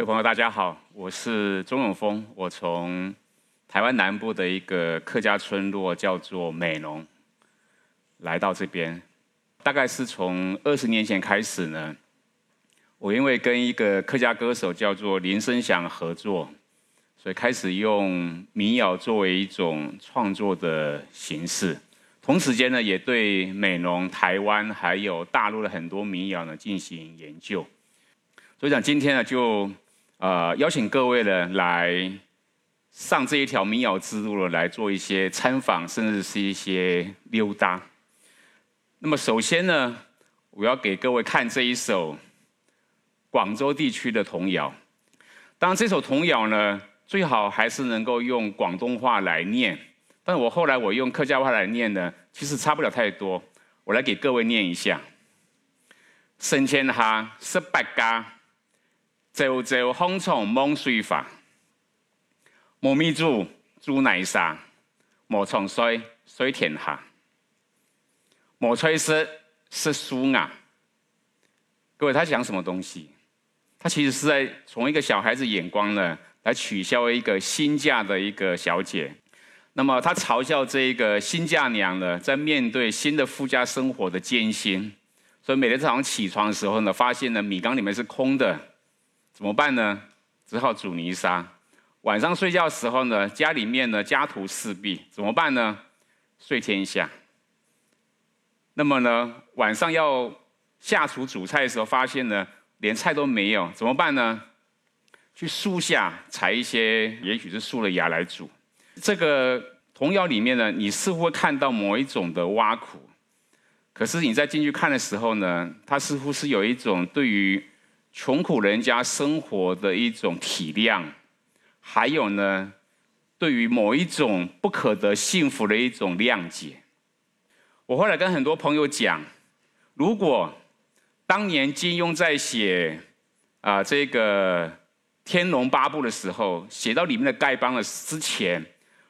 各位朋友，大家好，我是钟永峰，我从台湾南部的一个客家村落叫做美浓来到这边，大概是从二十年前开始呢。我因为跟一个客家歌手叫做林声祥合作，所以开始用民谣作为一种创作的形式。同时间呢，也对美浓、台湾还有大陆的很多民谣呢进行研究。所以讲今天呢，就呃邀请各位呢来上这一条民谣之路了，来做一些参访，甚至是一些溜达。那么首先呢，我要给各位看这一首。广州地区的童谣，当然这首童谣呢，最好还是能够用广东话来念。但是我后来我用客家话来念呢，其实差不了太多。我来给各位念一下：生前下十八家，朝朝风从梦水发。莫米煮煮奶沙，莫冲水水天下。莫吹石石树芽。各位，他讲什么东西？他其实是在从一个小孩子眼光呢，来取笑一个新嫁的一个小姐。那么他嘲笑这一个新嫁娘呢，在面对新的夫家生活的艰辛。所以每天早上起床的时候呢，发现呢米缸里面是空的，怎么办呢？只好煮泥沙。晚上睡觉的时候呢，家里面呢家徒四壁，怎么办呢？睡天下。那么呢，晚上要下厨煮菜的时候，发现呢。连菜都没有，怎么办呢？去树下采一些，也许是树的芽来煮。这个童谣里面呢，你似乎会看到某一种的挖苦，可是你在进去看的时候呢，它似乎是有一种对于穷苦人家生活的一种体谅，还有呢，对于某一种不可得幸福的一种谅解。我后来跟很多朋友讲，如果当年金庸在写啊这个《天龙八部》的时候，写到里面的丐帮了之前，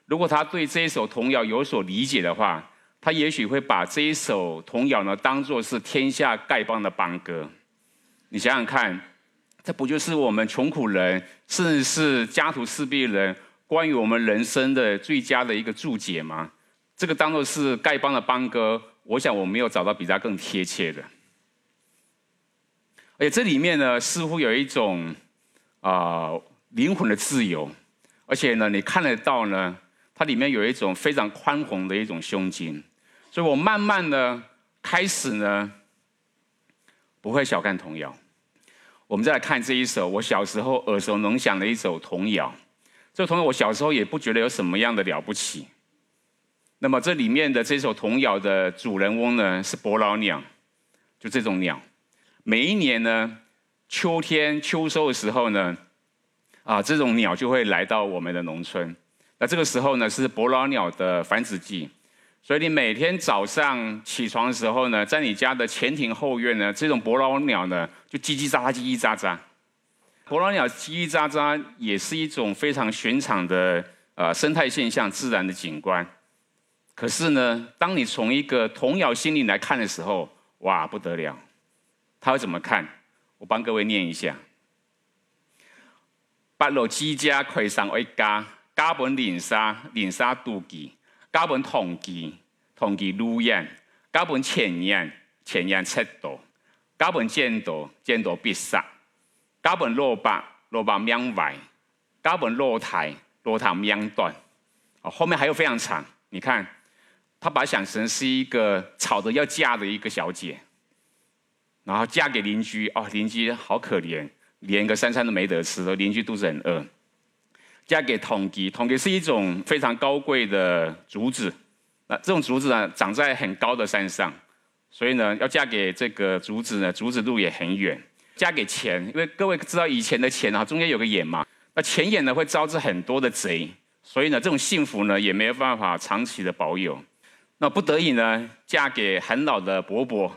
如果他对这一首童谣有所理解的话，他也许会把这一首童谣呢当做是天下丐帮的帮歌。你想想看，这不就是我们穷苦人，甚至是家徒四壁人，关于我们人生的最佳的一个注解吗？这个当做是丐帮的帮歌，我想我没有找到比他更贴切的。而且这里面呢，似乎有一种啊灵魂的自由，而且呢，你看得到呢，它里面有一种非常宽宏的一种胸襟，所以我慢慢的开始呢，不会小看童谣。我们再来看这一首我小时候耳熟能详的一首童谣，这个童谣我小时候也不觉得有什么样的了不起。那么这里面的这首童谣的主人翁呢，是伯劳鸟，就这种鸟。每一年呢，秋天秋收的时候呢，啊，这种鸟就会来到我们的农村。那这个时候呢，是伯劳鸟的繁殖季，所以你每天早上起床的时候呢，在你家的前庭后院呢，这种伯劳鸟呢，就叽叽喳喳，叽叽喳喳。伯劳鸟叽叽喳喳也是一种非常寻常的呃生态现象、自然的景观。可是呢，当你从一个童谣心灵来看的时候，哇，不得了！他会怎么看？我帮各位念一下：八路之家葵上一家，家本连沙连沙妒忌，家本同忌同忌路人，家本前人前人赤道，家本见道见道必杀，家本罗伯罗伯命坏，家本罗台罗台命断。哦，后面还有非常长。你看，他把想成是一个吵着要嫁的一个小姐。然后嫁给邻居哦，邻居好可怜，连个三餐都没得吃，邻居肚子很饿。嫁给统吉，统吉是一种非常高贵的竹子，那这种竹子呢，长在很高的山上，所以呢，要嫁给这个竹子呢，竹子路也很远。嫁给钱，因为各位知道以前的钱啊，中间有个眼嘛，那钱眼呢会招致很多的贼，所以呢，这种幸福呢也没有办法长期的保有。那不得已呢，嫁给很老的伯伯。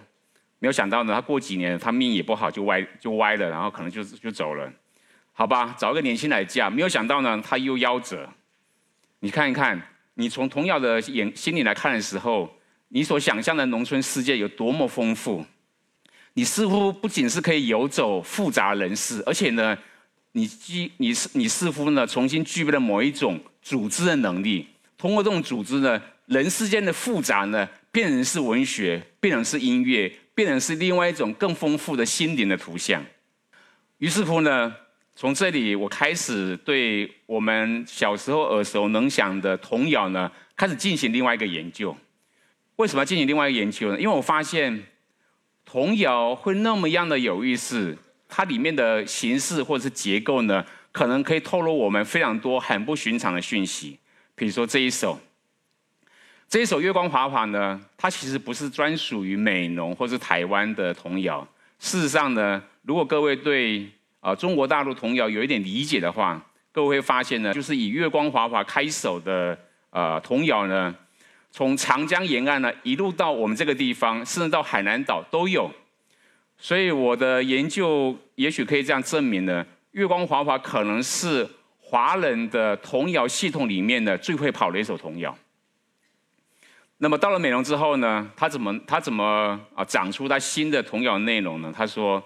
没有想到呢，他过几年他命也不好，就歪就歪了，然后可能就就走了，好吧，找一个年轻来嫁。没有想到呢，他又夭折。你看一看，你从童谣的眼心里来看的时候，你所想象的农村世界有多么丰富。你似乎不仅是可以游走复杂人世，而且呢，你具你是你似乎呢重新具备了某一种组织的能力，通过这种组织呢，人世间的复杂呢，变成是文学，变成是音乐，变成是另外一种更丰富的心灵的图像。于是乎呢，从这里我开始对我们小时候耳熟能详的童谣呢，开始进行另外一个研究。为什么要进行另外一个研究呢？因为我发现童谣会那么样的有意思，它里面的形式或者是结构呢，可能可以透露我们非常多很不寻常的讯息。比如说这一首，这一首《月光华华》呢，它其实不是专属于美浓或是台湾的童谣。事实上呢，如果各位对啊中国大陆童谣有一点理解的话，各位会发现呢，就是以《月光华华》开首的呃童谣呢。从长江沿岸呢，一路到我们这个地方，甚至到海南岛都有。所以我的研究也许可以这样证明呢：月光华华可能是华人的童谣系统里面的最会跑的一首童谣。那么到了美容之后呢，他怎么他怎么啊长出他新的童谣内容呢？他说：“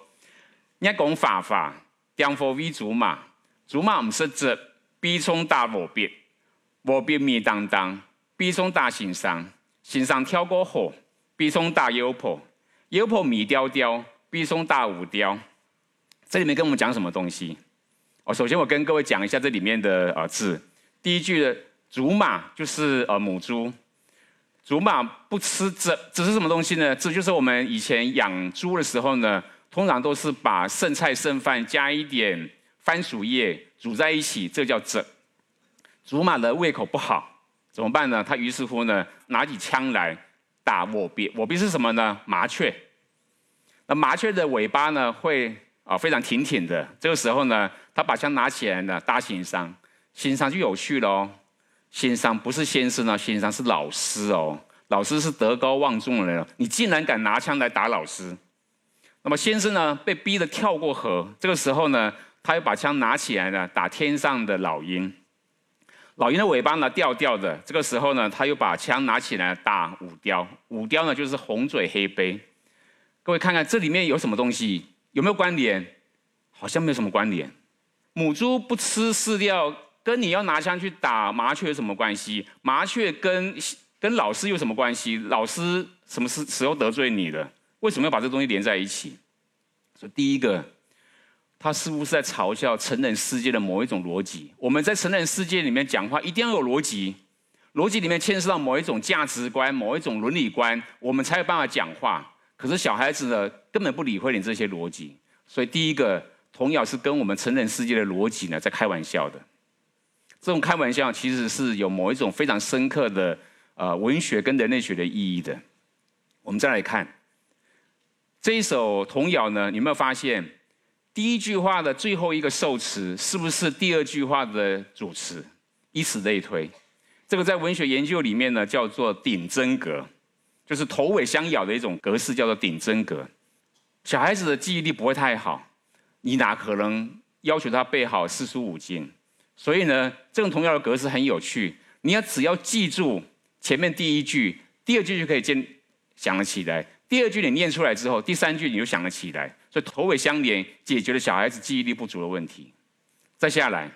你讲法法，江佛为竹马，竹马唔识只，逼冲大我别，我别灭当当。”比松大行商，行商跳过河；比松大油婆，油婆米雕雕；比松大五雕。这里面跟我们讲什么东西？哦，首先我跟各位讲一下这里面的呃字。第一句的祖马就是呃母猪，祖马不吃这这是什么东西呢？这就是我们以前养猪的时候呢，通常都是把剩菜剩饭加一点番薯叶煮在一起，这叫整。祖马的胃口不好。怎么办呢？他于是乎呢，拿起枪来打我鳖。我鳖是什么呢？麻雀。那麻雀的尾巴呢，会啊非常挺挺的。这个时候呢，他把枪拿起来呢，打心伤。心伤就有趣了哦。心伤不是先生呢，心伤是老师哦。老师是德高望重的人，你竟然敢拿枪来打老师？那么先生呢，被逼得跳过河。这个时候呢，他又把枪拿起来呢，打天上的老鹰。老鹰的尾巴呢掉掉的，这个时候呢，他又把枪拿起来打五雕。五雕呢就是红嘴黑背。各位看看这里面有什么东西？有没有关联？好像没有什么关联。母猪不吃饲料，跟你要拿枪去打麻雀有什么关系？麻雀跟跟老师有什么关系？老师什么时时候得罪你了？为什么要把这东西连在一起？所以第一个。他似乎是在嘲笑成人世界的某一种逻辑。我们在成人世界里面讲话，一定要有逻辑，逻辑里面牵涉到某一种价值观、某一种伦理观，我们才有办法讲话。可是小孩子呢，根本不理会你这些逻辑。所以第一个童谣是跟我们成人世界的逻辑呢在开玩笑的。这种开玩笑其实是有某一种非常深刻的呃文学跟人类学的意义的。我们再来看这一首童谣呢，有没有发现？第一句话的最后一个受词是不是第二句话的主词？以此类推，这个在文学研究里面呢叫做顶真格，就是头尾相咬的一种格式，叫做顶真格。小孩子的记忆力不会太好，你哪可能要求他背好四书五经？所以呢，这种童谣的格式很有趣，你要只要记住前面第一句，第二句就可以先想得起来。第二句你念出来之后，第三句你就想得起来，所以头尾相连，解决了小孩子记忆力不足的问题。再下来，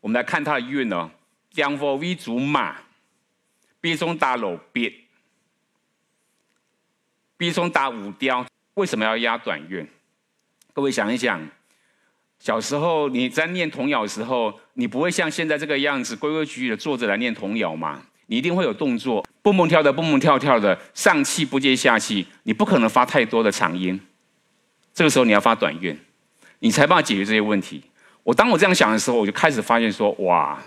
我们来看它的韵哦：江佛为竹马，笔中打楼别，笔中打五雕。为什么要押短韵？各位想一想，小时候你在念童谣的时候，你不会像现在这个样子规规矩矩的坐着来念童谣嘛？你一定会有动作，蹦蹦跳的，蹦蹦跳跳的，上气不接下气，你不可能发太多的长音。这个时候你要发短韵，你才办法解决这些问题。我当我这样想的时候，我就开始发现说：哇，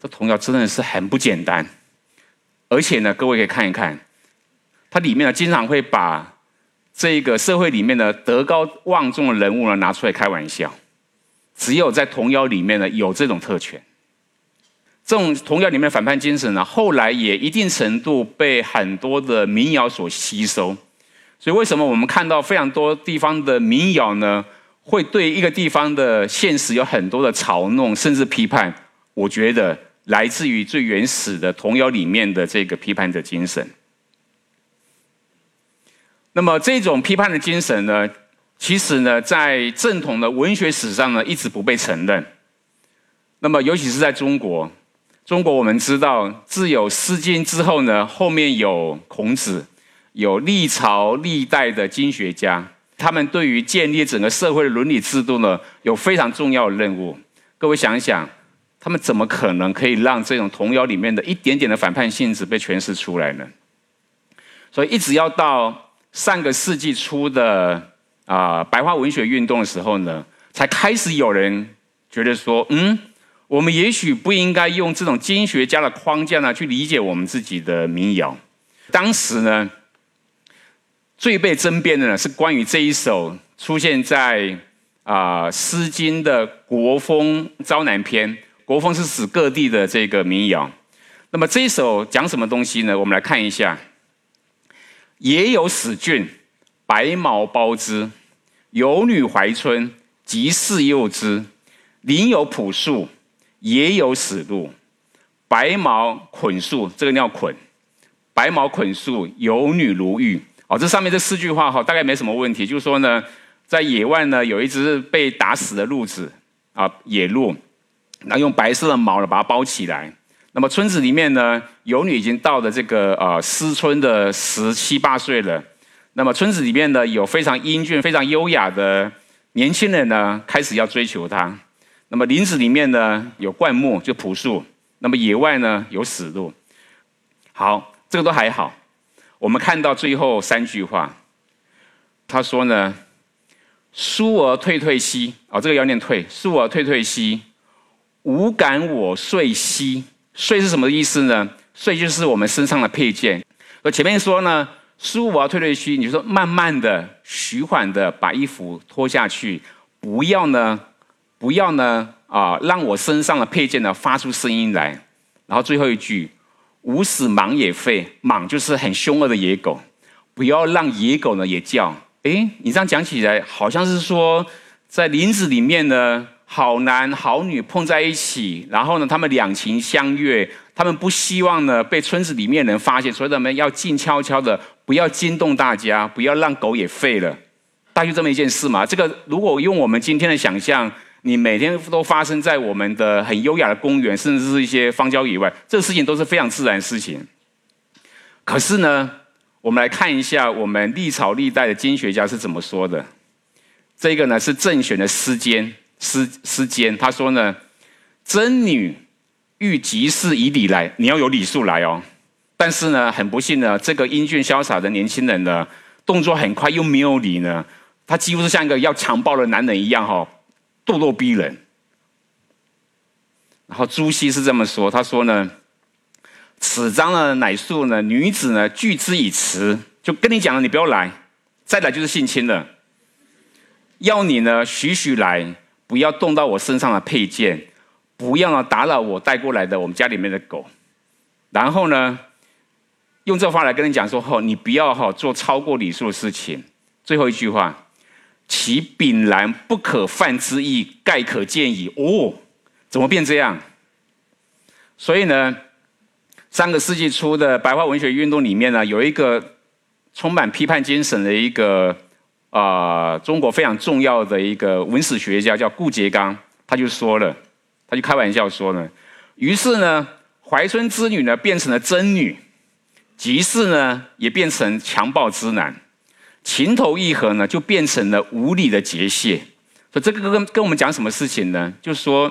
这童谣真的是很不简单。而且呢，各位可以看一看，它里面呢经常会把这个社会里面的德高望重的人物呢拿出来开玩笑。只有在童谣里面呢有这种特权。这种童谣里面的反叛精神呢，后来也一定程度被很多的民谣所吸收。所以，为什么我们看到非常多地方的民谣呢，会对一个地方的现实有很多的嘲弄，甚至批判？我觉得来自于最原始的童谣里面的这个批判的精神。那么，这种批判的精神呢，其实呢，在正统的文学史上呢，一直不被承认。那么，尤其是在中国，中国我们知道，自有《诗经》之后呢，后面有孔子，有历朝历代的经学家，他们对于建立整个社会的伦理制度呢，有非常重要的任务。各位想一想，他们怎么可能可以让这种童谣里面的一点点的反叛性质被诠释出来呢？所以，一直要到上个世纪初的。啊，白话文学运动的时候呢，才开始有人觉得说，嗯，我们也许不应该用这种经学家的框架呢去理解我们自己的民谣。当时呢，最被争辩的呢是关于这一首出现在啊《诗经》的《国风·招南篇》，国风是指各地的这个民谣。那么这一首讲什么东西呢？我们来看一下，也有死郡。白毛包之，有女怀春，即是幼之。林有朴树，也有死路。白毛捆树，这个叫捆。白毛捆树，有女如玉。哦，这上面这四句话哈，大概没什么问题。就是说呢，在野外呢，有一只被打死的鹿子啊，野鹿，那用白色的毛呢把它包起来。那么村子里面呢，有女已经到了这个呃思春的十七八岁了。那么村子里面呢，有非常英俊、非常优雅的年轻人呢，开始要追求她。那么林子里面呢，有灌木，就朴树；那么野外呢，有死路。好，这个都还好。我们看到最后三句话，他说呢：“疏而退退兮，哦，这个要念退。疏而退退兮，无感我睡兮。睡是什么意思呢？睡就是我们身上的配件。而前面说呢。”舒服啊，退退兮，你就说慢慢的、徐缓的把衣服脱下去，不要呢，不要呢啊，让我身上的配件呢发出声音来。然后最后一句，无使蟒也吠，蟒就是很凶恶的野狗，不要让野狗呢也叫。哎，你这样讲起来，好像是说在林子里面呢，好男好女碰在一起，然后呢，他们两情相悦。他们不希望呢被村子里面人发现，所以他们要静悄悄的，不要惊动大家，不要让狗也吠了。大约这么一件事嘛。这个如果用我们今天的想象，你每天都发生在我们的很优雅的公园，甚至是一些荒郊野外，这个事情都是非常自然的事情。可是呢，我们来看一下我们历朝历代的经学家是怎么说的。这个呢是正选的诗笺，诗诗笺，他说呢，真女。欲及事以礼来，你要有礼数来哦。但是呢，很不幸呢，这个英俊潇洒的年轻人呢，动作很快又没有礼呢，他几乎是像一个要强暴的男人一样哈，咄咄逼人。然后朱熹是这么说，他说呢，此章呢乃述呢女子呢拒之以辞，就跟你讲了，你不要来，再来就是性侵了。要你呢徐徐来，不要动到我身上的配件。不要呢打扰我带过来的我们家里面的狗，然后呢，用这话来跟你讲说：哦，你不要哈做超过礼数的事情。最后一句话，其炳然不可犯之意，盖可见矣。哦，怎么变这样？所以呢，上个世纪初的白话文学运动里面呢，有一个充满批判精神的一个啊，中国非常重要的一个文史学家叫顾颉刚，他就说了。他就开玩笑说呢，于是呢，怀春之女呢变成了贞女，即是呢也变成强暴之男，情投意合呢就变成了无理的结械。所以这个跟跟我们讲什么事情呢？就是说，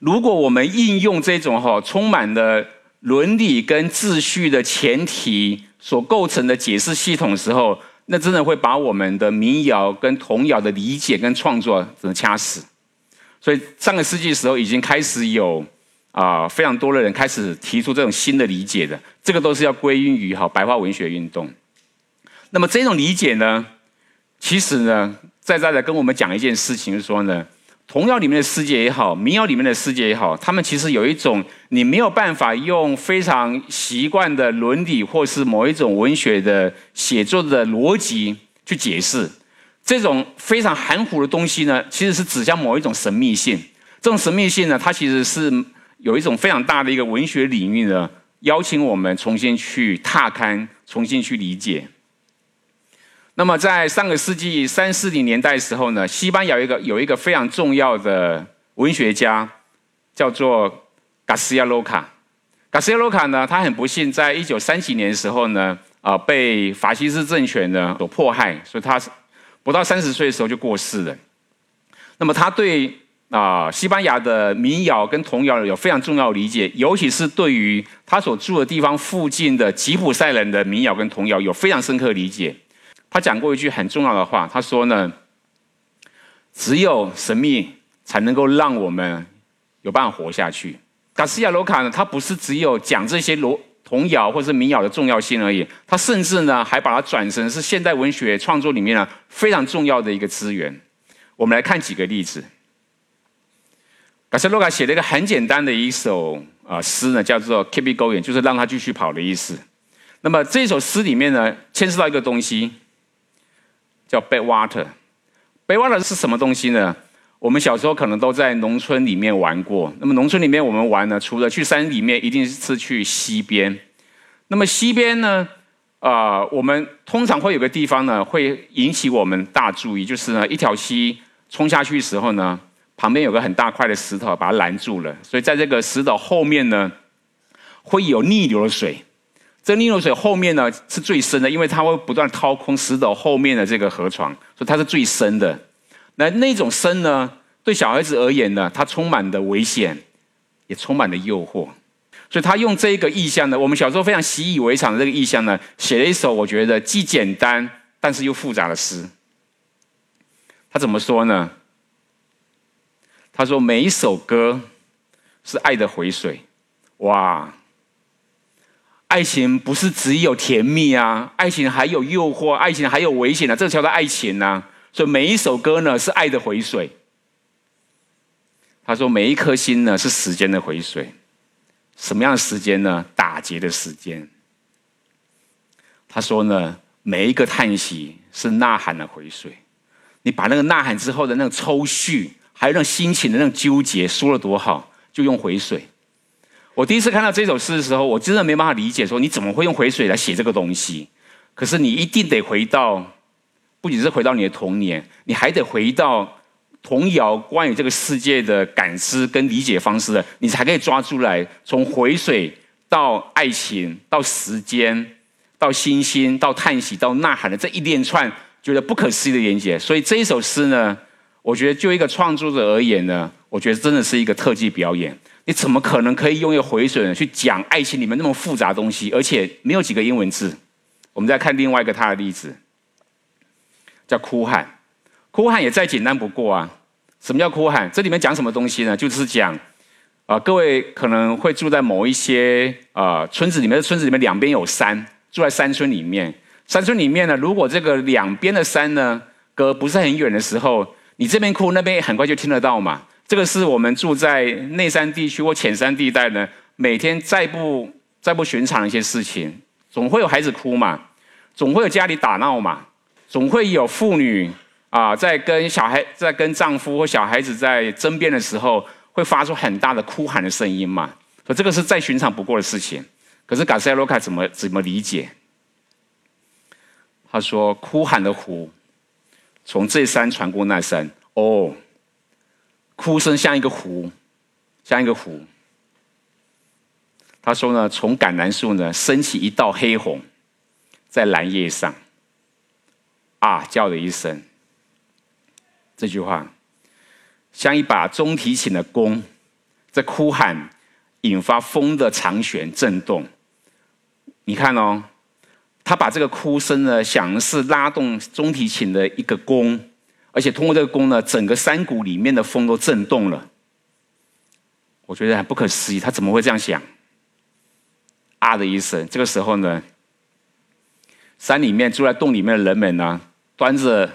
如果我们应用这种哈充满了伦理跟秩序的前提所构成的解释系统的时候，那真的会把我们的民谣跟童谣的理解跟创作怎么掐死。所以上个世纪的时候，已经开始有啊非常多的人开始提出这种新的理解的，这个都是要归因于哈白话文学运动。那么这种理解呢，其实呢，在在的跟我们讲一件事情，说呢，童谣里面的世界也好，民谣里面的世界也好，他们其实有一种你没有办法用非常习惯的伦理或是某一种文学的写作的逻辑去解释。这种非常含糊的东西呢，其实是指向某一种神秘性。这种神秘性呢，它其实是有一种非常大的一个文学领域呢，邀请我们重新去踏勘，重新去理解。那么在上个世纪三四零年代的时候呢，西班牙有一个有一个非常重要的文学家，叫做卡斯亚罗卡。卡斯亚罗卡呢，他很不幸，在一九三几年的时候呢，啊，被法西斯政权呢所迫害，所以他不到三十岁的时候就过世了。那么他对啊西班牙的民谣跟童谣有非常重要的理解，尤其是对于他所住的地方附近的吉普赛人的民谣跟童谣有非常深刻的理解。他讲过一句很重要的话，他说呢：“只有神秘才能够让我们有办法活下去。”卡西亚罗卡呢，他不是只有讲这些罗童谣或者是民谣的重要性而已，他甚至呢还把它转成是现代文学创作里面呢非常重要的一个资源。我们来看几个例子。卡西亚罗卡写了一个很简单的一首啊诗呢，叫做 “Keep it going”，就是让他继续跑的意思。那么这首诗里面呢，牵涉到一个东西。叫 backwater，backwater 是什么东西呢？我们小时候可能都在农村里面玩过。那么农村里面我们玩呢，除了去山里面，一定是去溪边。那么溪边呢，啊，我们通常会有个地方呢，会引起我们大注意，就是呢，一条溪冲下去的时候呢，旁边有个很大块的石头把它拦住了，所以在这个石头后面呢，会有逆流的水。这逆流水后面呢是最深的，因为它会不断掏空石头后面的这个河床，所以它是最深的。那那种深呢，对小孩子而言呢，它充满的危险，也充满了诱惑。所以他用这个意象呢，我们小时候非常习以为常的这个意象呢，写了一首我觉得既简单但是又复杂的诗。他怎么说呢？他说每一首歌是爱的回水，哇！爱情不是只有甜蜜啊，爱情还有诱惑，爱情还有危险啊，这叫做爱情呐。所以每一首歌呢是爱的回水。他说每一颗心呢是时间的回水，什么样的时间呢？打劫的时间。他说呢每一个叹息是呐喊的回水，你把那个呐喊之后的那种抽蓄，还有那种心情的那种纠结说了多好，就用回水。我第一次看到这首诗的时候，我真的没办法理解，说你怎么会用回水来写这个东西？可是你一定得回到，不仅是回到你的童年，你还得回到童谣关于这个世界的感知跟理解方式的，你才可以抓出来，从回水到爱情，到时间，到星星，到叹息，到呐喊的这一连串觉得不可思议的连接。所以这一首诗呢，我觉得就一个创作者而言呢，我觉得真的是一个特技表演。你怎么可能可以用一个回水去讲爱情里面那么复杂的东西，而且没有几个英文字？我们再看另外一个他的例子，叫哭喊。哭喊也再简单不过啊。什么叫哭喊？这里面讲什么东西呢？就是讲啊，各位可能会住在某一些啊村子里面，村子里面两边有山，住在山村里面。山村里面呢，如果这个两边的山呢隔不是很远的时候，你这边哭，那边很快就听得到嘛。这个是我们住在内山地区或浅山地带呢，每天再不再不寻常的一些事情，总会有孩子哭嘛，总会有家里打闹嘛，总会有妇女啊在跟小孩在跟丈夫或小孩子在争辩的时候，会发出很大的哭喊的声音嘛，所以这个是再寻常不过的事情。可是卡塞罗卡怎么怎么理解？他说：“哭喊的湖，从这山传过那山。”哦。哭声像一个湖，像一个湖。他说呢，从橄榄树呢升起一道黑红，在蓝叶上，啊叫了一声。这句话像一把中提琴的弓，在哭喊，引发风的长弦震动。你看哦，他把这个哭声呢，想是拉动中提琴的一个弓。而且通过这个弓呢，整个山谷里面的风都震动了。我觉得很不可思议，他怎么会这样想？啊的一声，这个时候呢，山里面住在洞里面的人们呢，端着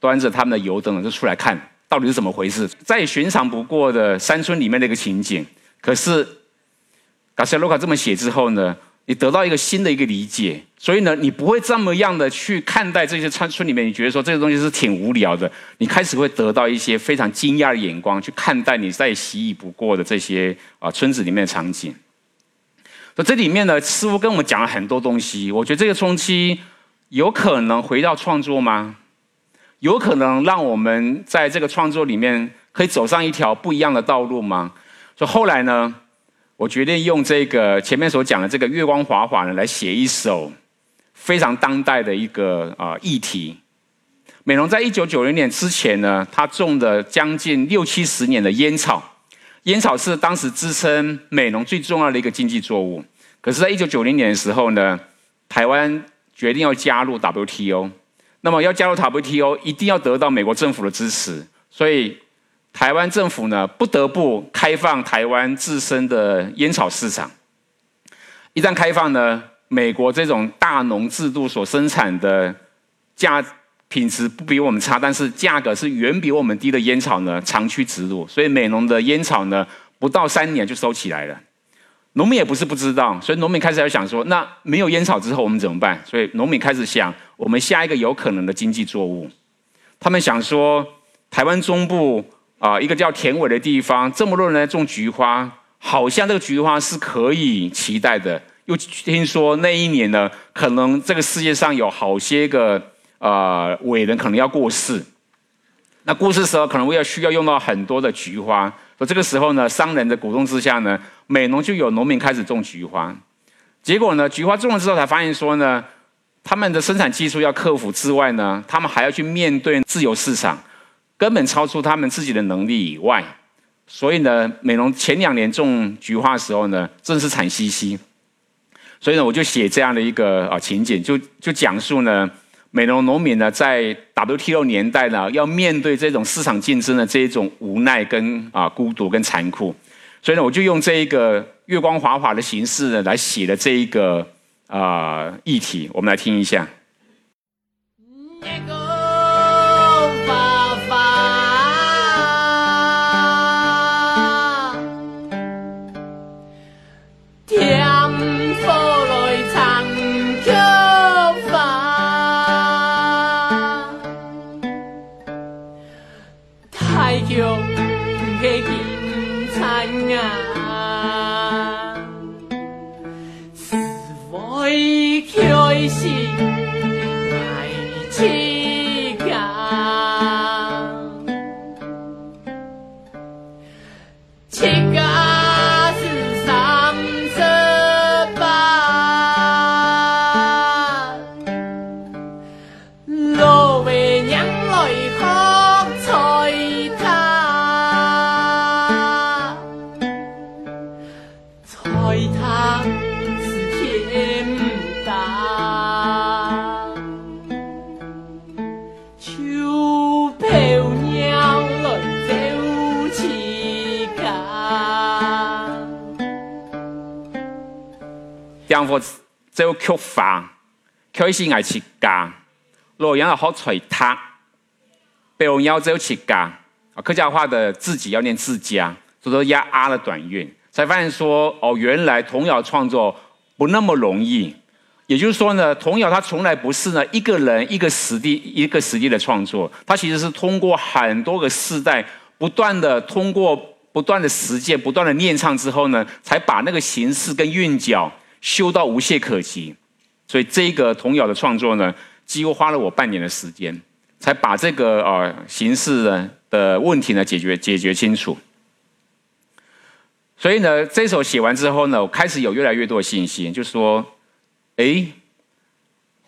端着他们的油灯就出来看，到底是怎么回事？再寻常不过的山村里面的一个情景。可是，卡西洛卡这么写之后呢？你得到一个新的一个理解，所以呢，你不会这么样的去看待这些村村里面，你觉得说这个东西是挺无聊的，你开始会得到一些非常惊讶的眼光去看待你再习以不过的这些啊村子里面的场景。那这里面呢，似乎跟我们讲了很多东西。我觉得这个冲击有可能回到创作吗？有可能让我们在这个创作里面可以走上一条不一样的道路吗？所以后来呢，我决定用这个前面所讲的这个月光华华呢，来写一首非常当代的一个啊议题。美容在一九九零年之前呢，他种的将近六七十年的烟草，烟草是当时支撑美容最重要的一个经济作物。可是，在一九九零年的时候呢，台湾决定要加入 WTO。那么要加入 WTO，一定要得到美国政府的支持，所以台湾政府呢不得不开放台湾自身的烟草市场。一旦开放呢，美国这种大农制度所生产的价品质不比我们差，但是价格是远比我们低的烟草呢长驱直入，所以美农的烟草呢不到三年就收起来了。农民也不是不知道，所以农民开始要想说，那没有烟草之后我们怎么办？所以农民开始想，我们下一个有可能的经济作物。他们想说，台湾中部啊，一个叫田尾的地方，这么多人在种菊花，好像这个菊花是可以期待的。又听说那一年呢，可能这个世界上有好些个呃伟人可能要过世，那过世时候可能会要需要用到很多的菊花。所以这个时候呢，商人的鼓动之下呢，美农就有农民开始种菊花。结果呢，菊花种了之后，才发现说呢，他们的生产技术要克服之外呢，他们还要去面对自由市场，根本超出他们自己的能力以外。所以呢，美农前两年种菊花的时候呢，真是惨兮兮。所以呢，我就写这样的一个啊情景，就就讲述呢。美容农民呢，在 WTO 年代呢，要面对这种市场竞争的这一种无奈跟啊孤独跟残酷，所以呢，我就用这一个月光华华的形式呢，来写了这一个啊议题，我们来听一下。微信爱吃家，洛阳好吹他，北欧要走吃家。啊，客家话的自己要念自家，所以说压啊的短韵，才发现说哦，原来童谣创作不那么容易。也就是说呢，童谣它从来不是呢一个人一个实地一个实地的创作，它其实是通过很多个世代不断的通过不断的实践、不断的念唱之后呢，才把那个形式跟韵脚。修到无懈可击，所以这个童谣的创作呢，几乎花了我半年的时间，才把这个呃形式的的问题呢解决解决清楚。所以呢，这首写完之后呢，我开始有越来越多的信心，就说：哎，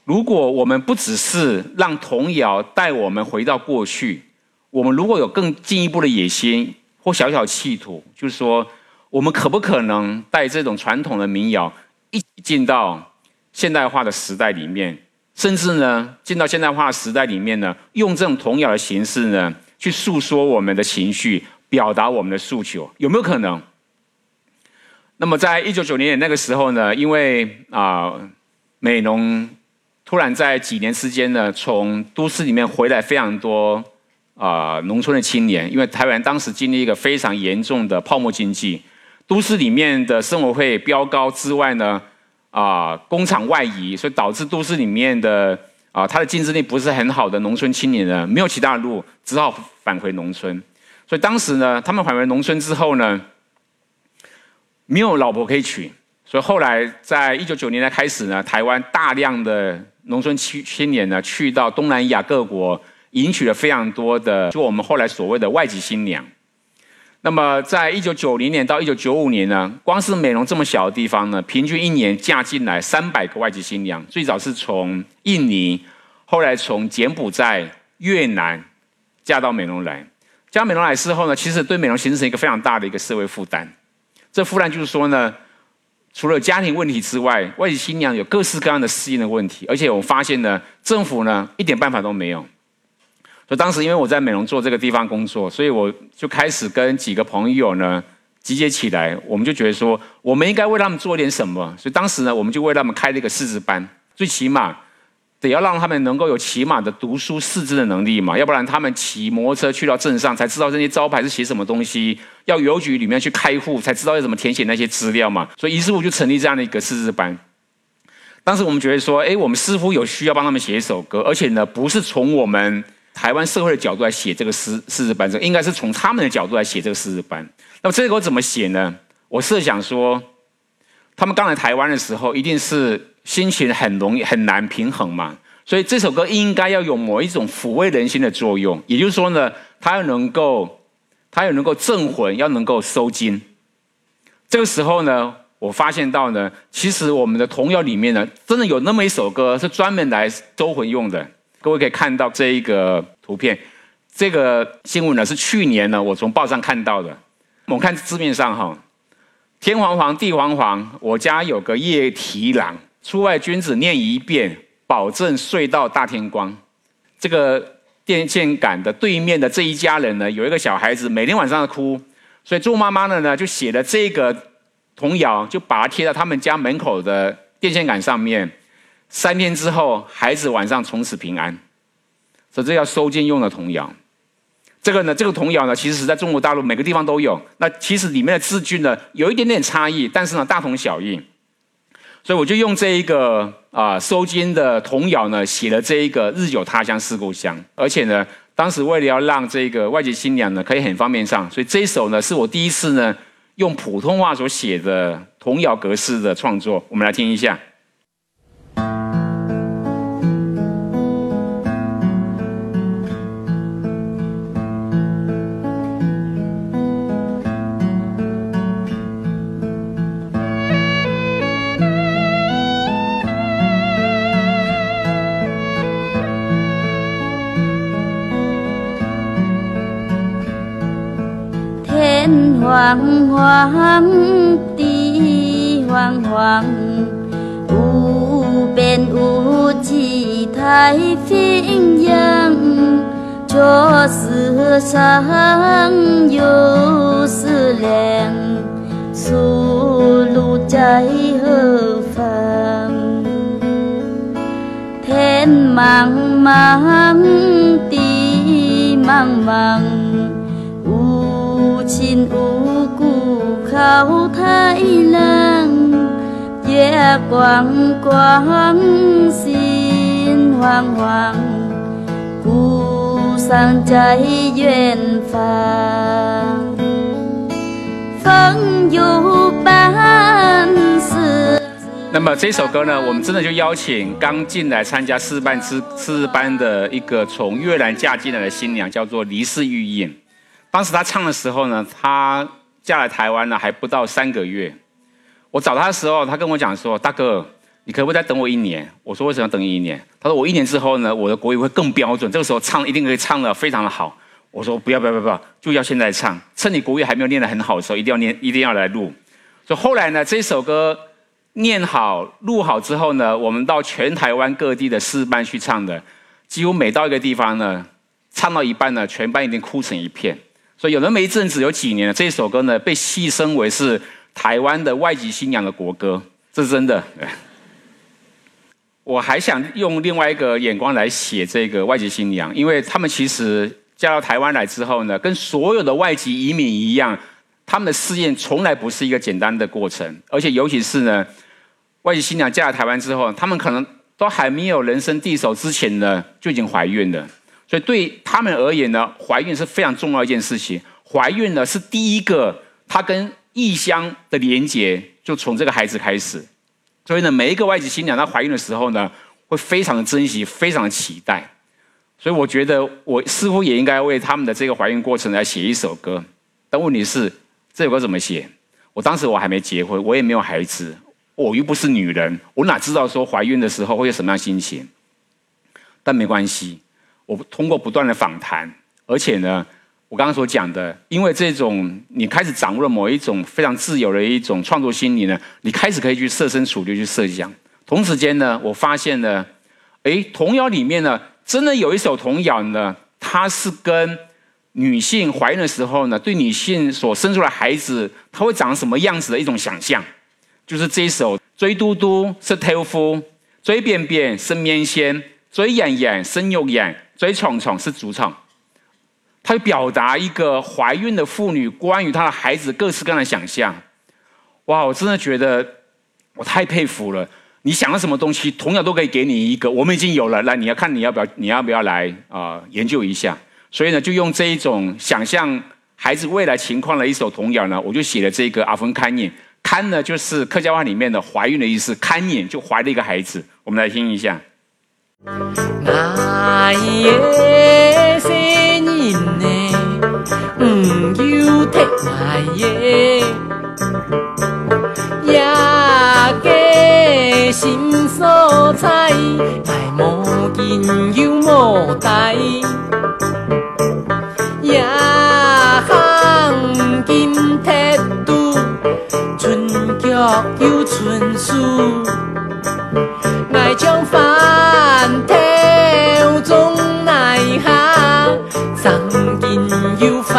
如果我们不只是让童谣带我们回到过去，我们如果有更进一步的野心或小小企图，就是说，我们可不可能带这种传统的民谣？一起进到现代化的时代里面，甚至呢，进到现代化的时代里面呢，用这种童谣的形式呢，去诉说我们的情绪，表达我们的诉求，有没有可能？那么，在一九九零年那个时候呢，因为啊，美农突然在几年之间呢，从都市里面回来非常多啊，农村的青年，因为台湾当时经历一个非常严重的泡沫经济。都市里面的生活费飙高之外呢，啊，工厂外移，所以导致都市里面的啊，他的竞争力不是很好的农村青年呢，没有其他的路，只好返回农村。所以当时呢，他们返回农村之后呢，没有老婆可以娶，所以后来在一九九年代开始呢，台湾大量的农村青青年呢，去到东南亚各国，迎娶了非常多的，就我们后来所谓的外籍新娘。那么，在一九九零年到一九九五年呢，光是美容这么小的地方呢，平均一年嫁进来三百个外籍新娘。最早是从印尼，后来从柬埔寨、越南嫁到美容来。嫁美容来之后呢，其实对美容形成一个非常大的一个社会负担。这负担就是说呢，除了家庭问题之外，外籍新娘有各式各样的适应的问题，而且我发现呢，政府呢一点办法都没有。所以当时因为我在美容做这个地方工作，所以我就开始跟几个朋友呢集结起来，我们就觉得说，我们应该为他们做点什么。所以当时呢，我们就为他们开了一个识字班，最起码得要让他们能够有起码的读书识字的能力嘛，要不然他们骑摩托车去到镇上才知道这些招牌是写什么东西，要邮局里面去开户才知道要怎么填写那些资料嘛。所以于是乎就成立这样的一个识字班。当时我们觉得说，哎，我们似乎有需要帮他们写一首歌，而且呢，不是从我们。台湾社会的角度来写这个诗诗字班，这应该是从他们的角度来写这个诗字班。那么这个我怎么写呢？我设想说，他们刚来台湾的时候，一定是心情很容易很难平衡嘛，所以这首歌应该要有某一种抚慰人心的作用。也就是说呢，它要能够，它要能够镇魂，要能够收惊。这个时候呢，我发现到呢，其实我们的童谣里面呢，真的有那么一首歌是专门来收魂用的。各位可以看到这一个图片，这个新闻呢是去年呢我从报上看到的。我们看字面上哈，天黄黄地黄黄，我家有个夜啼郎，出外君子念一遍，保证睡到大天光。这个电线杆的对面的这一家人呢，有一个小孩子每天晚上哭，所以猪妈妈呢呢就写了这个童谣，就把它贴到他们家门口的电线杆上面。三天之后，孩子晚上从此平安。所以这要收件用的童谣。这个呢，这个童谣呢，其实是在中国大陆每个地方都有。那其实里面的字句呢，有一点点差异，但是呢，大同小异。所以我就用这一个啊收金的童谣呢，写了这一个日久他乡思故乡。而且呢，当时为了要让这个外籍新娘呢可以很方便上，所以这一首呢是我第一次呢用普通话所写的童谣格式的创作。我们来听一下。黄黄地黄黄，无边无际太平洋。这世上有思量，出路在何方？天茫茫，地茫茫，无亲无。靠太冷，月光光，心慌慌，故乡在远方。风有伴是。那么这首歌呢，我们真的就邀请刚进来参加试班之试班的一个从越南嫁进来的新娘，叫做黎氏玉印。当时他唱的时候呢，他。嫁来台湾呢，还不到三个月。我找他的时候，他跟我讲说：“大哥，你可不可以再等我一年？”我说：“为什么要等你一年？”他说：“我一年之后呢，我的国语会更标准，这个时候唱一定可以唱的非常的好。”我说：“不要不要不要，就要现在唱，趁你国语还没有练得很好的时候，一定要念，一定要来录。”所以后来呢，这首歌念好、录好之后呢，我们到全台湾各地的试班去唱的，几乎每到一个地方呢，唱到一半呢，全班已经哭成一片。所以有那么一阵子，有几年了，这首歌呢被戏称为是台湾的外籍新娘的国歌，这是真的。我还想用另外一个眼光来写这个外籍新娘，因为他们其实嫁到台湾来之后呢，跟所有的外籍移民一样，他们的试验从来不是一个简单的过程，而且尤其是呢，外籍新娘嫁到台湾之后，他们可能都还没有人生地手之前呢，就已经怀孕了。所以对他们而言呢，怀孕是非常重要一件事情。怀孕呢是第一个，他跟异乡的连接就从这个孩子开始。所以呢，每一个外籍新娘她怀孕的时候呢，会非常的珍惜，非常的期待。所以我觉得我似乎也应该为他们的这个怀孕过程来写一首歌。但问题是，这首歌怎么写？我当时我还没结婚，我也没有孩子，我又不是女人，我哪知道说怀孕的时候会有什么样心情？但没关系，我通过不断的访谈，而且呢，我刚刚所讲的，因为这种你开始掌握了某一种非常自由的一种创作心理呢，你开始可以去设身处地去设想。同时间呢，我发现呢，哎，童谣里面呢。真的有一首童谣呢，它是跟女性怀孕的时候呢，对女性所生出来孩子，他会长什么样子的一种想象，就是这一首“追嘟嘟是头夫，追便便是面线，追眼眼是肉眼，追虫虫是竹虫”。它表达一个怀孕的妇女关于她的孩子各式各样的想象。哇，我真的觉得我太佩服了。你想要什么东西，同样都可以给你一个。我们已经有了，来，你要看你要不要，你要不要来啊？研究一下。所以呢，就用这一种想象孩子未来情况的一首童谣呢，我就写了这个阿芬堪念。堪呢，就是客家话里面的怀孕的意思，堪念就怀了一个孩子。我们来听一下。那夜生人呢，唔要踢那夜。心所在，来无见又无带，也行金铁拄，春菊又春树，爱将饭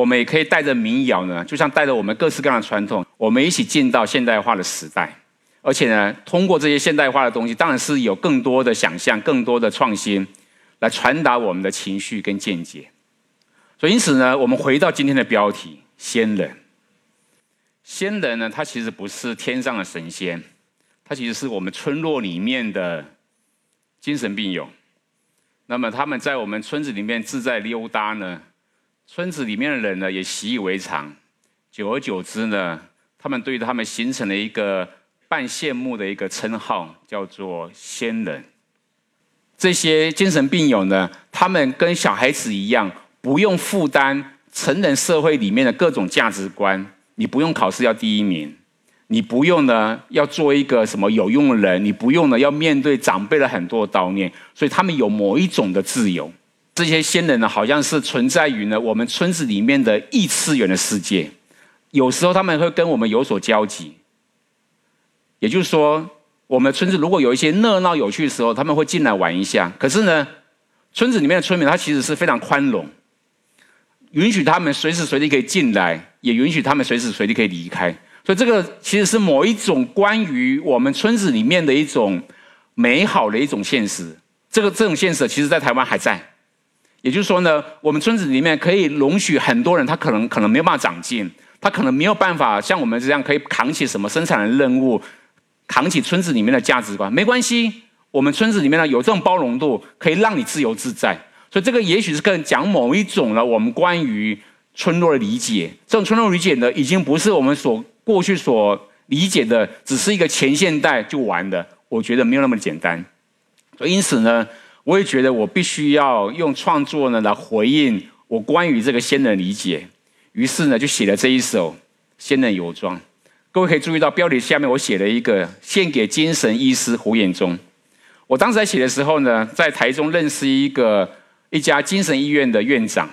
我们也可以带着民谣呢，就像带着我们各式各样的传统，我们一起进到现代化的时代。而且呢，通过这些现代化的东西，当然是有更多的想象、更多的创新，来传达我们的情绪跟见解。所以因此呢，我们回到今天的标题：仙人。仙人呢，他其实不是天上的神仙。他其实是我们村落里面的精神病友，那么他们在我们村子里面自在溜达呢，村子里面的人呢也习以为常，久而久之呢，他们对他们形成了一个半羡慕的一个称号，叫做仙人。这些精神病友呢，他们跟小孩子一样，不用负担成人社会里面的各种价值观，你不用考试要第一名。你不用呢，要做一个什么有用的人；你不用呢，要面对长辈的很多叨念。所以他们有某一种的自由。这些仙人呢，好像是存在于呢我们村子里面的异次元的世界。有时候他们会跟我们有所交集。也就是说，我们村子如果有一些热闹有趣的时候，他们会进来玩一下。可是呢，村子里面的村民他其实是非常宽容，允许他们随时随地可以进来，也允许他们随时随地可以离开。所以这个其实是某一种关于我们村子里面的一种美好的一种现实。这个这种现实，其实在台湾还在。也就是说呢，我们村子里面可以容许很多人，他可能可能没有办法长进，他可能没有办法像我们这样可以扛起什么生产的任务，扛起村子里面的价值观。没关系，我们村子里面呢有这种包容度，可以让你自由自在。所以这个也许是更讲某一种了，我们关于村落的理解。这种村落理解呢，已经不是我们所过去所理解的只是一个前现代就完的，我觉得没有那么简单。所以因此呢，我也觉得我必须要用创作呢来回应我关于这个仙人理解。于是呢，就写了这一首《仙人游庄》。各位可以注意到标题下面我写了一个“献给精神医师胡彦忠”。我当时在写的时候呢，在台中认识一个一家精神医院的院长。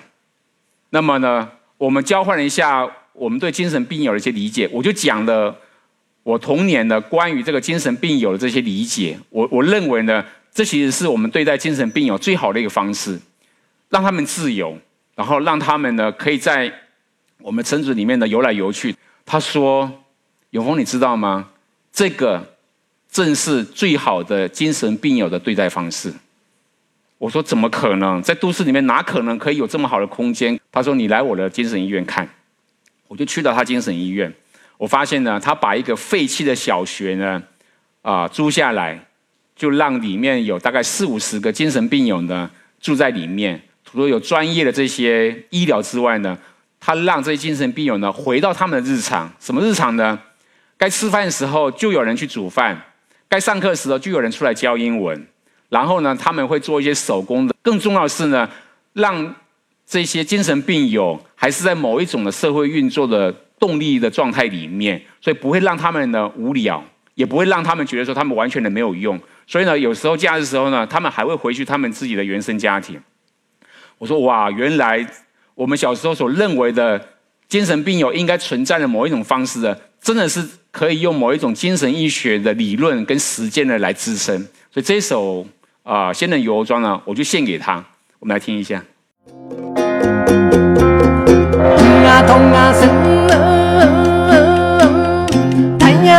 那么呢，我们交换了一下。我们对精神病友的一些理解，我就讲了我童年的关于这个精神病友的这些理解。我我认为呢，这其实是我们对待精神病友最好的一个方式，让他们自由，然后让他们呢可以在我们村子里面的游来游去。他说：“永峰，你知道吗？这个正是最好的精神病友的对待方式。”我说怎么可能？在都市里面哪可能可以有这么好的空间？他说你来我的精神医院看，我就去到他精神医院，我发现呢，他把一个废弃的小学呢，啊租下来，就让里面有大概四五十个精神病友呢住在里面。除了有专业的这些医疗之外呢，他让这些精神病友呢回到他们的日常。什么日常呢？该吃饭的时候就有人去煮饭，该上课的时候就有人出来教英文。然后呢，他们会做一些手工的。更重要的是呢，让这些精神病友还是在某一种的社会运作的动力的状态里面，所以不会让他们呢无聊，也不会让他们觉得说他们完全的没有用。所以呢，有时候假日时候呢，他们还会回去他们自己的原生家庭。我说哇，原来我们小时候所认为的精神病友应该存在的某一种方式的，真的是可以用某一种精神医学的理论跟实践的来支撑。所以这首啊《仙人游庄》呢，我就献给他。我们来听一下。啊痛啊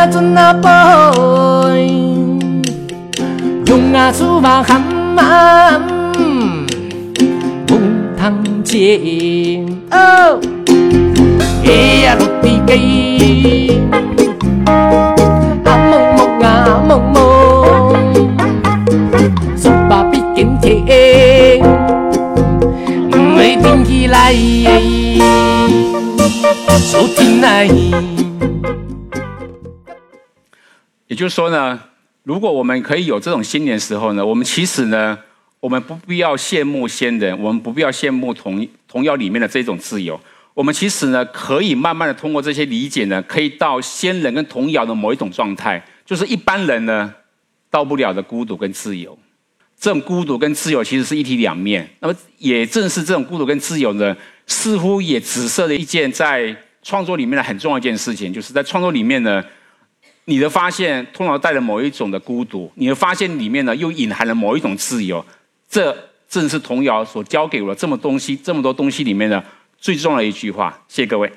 生太阳准啊 boy，用啊出发喊嘛。堂前哦，哎呀，落地鸡，啊梦梦啊梦梦，手把笔跟天，没听起来，手听就是说呢，如果我们可以有这种新年时候呢，我们其实呢。我们不必要羡慕仙人，我们不必要羡慕童童谣里面的这种自由。我们其实呢，可以慢慢的通过这些理解呢，可以到仙人跟童谣的某一种状态，就是一般人呢到不了的孤独跟自由。这种孤独跟自由其实是一体两面。那么也正是这种孤独跟自由呢，似乎也紫色了一件在创作里面的很重要一件事情，就是在创作里面呢，你的发现通常带着某一种的孤独，你的发现里面呢又隐含了某一种自由。这正是童谣所教给我的这么东西这么多东西里面的最重要的一句话。谢谢各位。